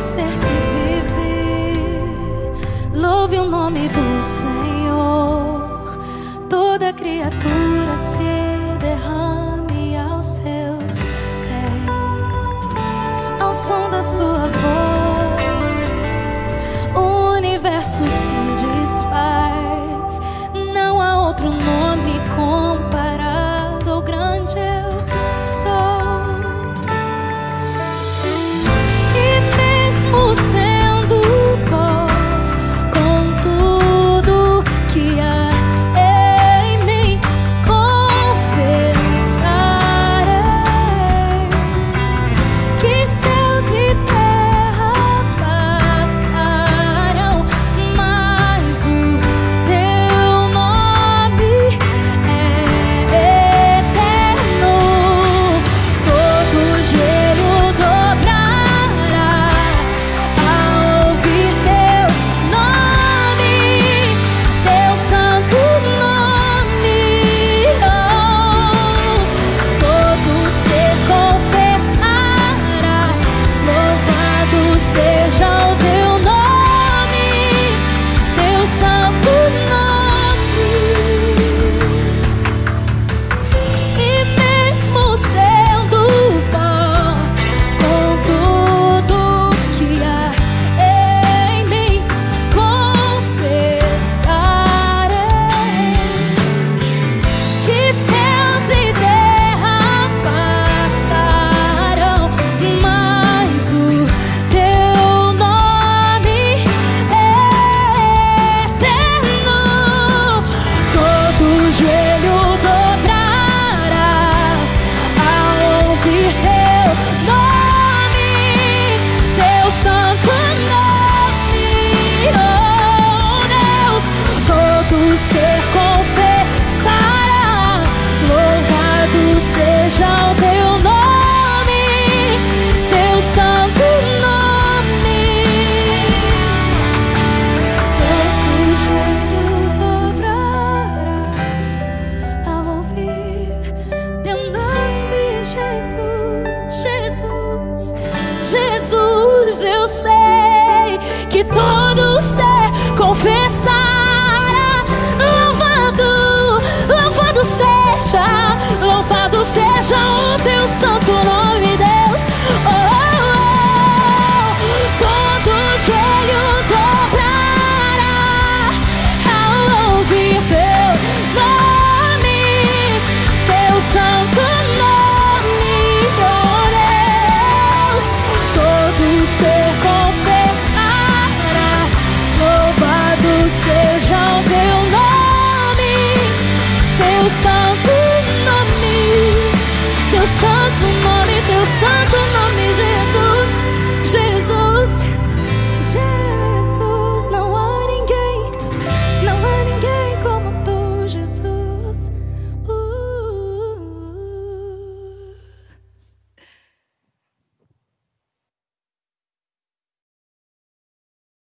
ser que vive louve o nome do Senhor. Toda criatura se derrame aos seus pés, ao som da sua voz. O universo se que todo santo nome, teu santo nome.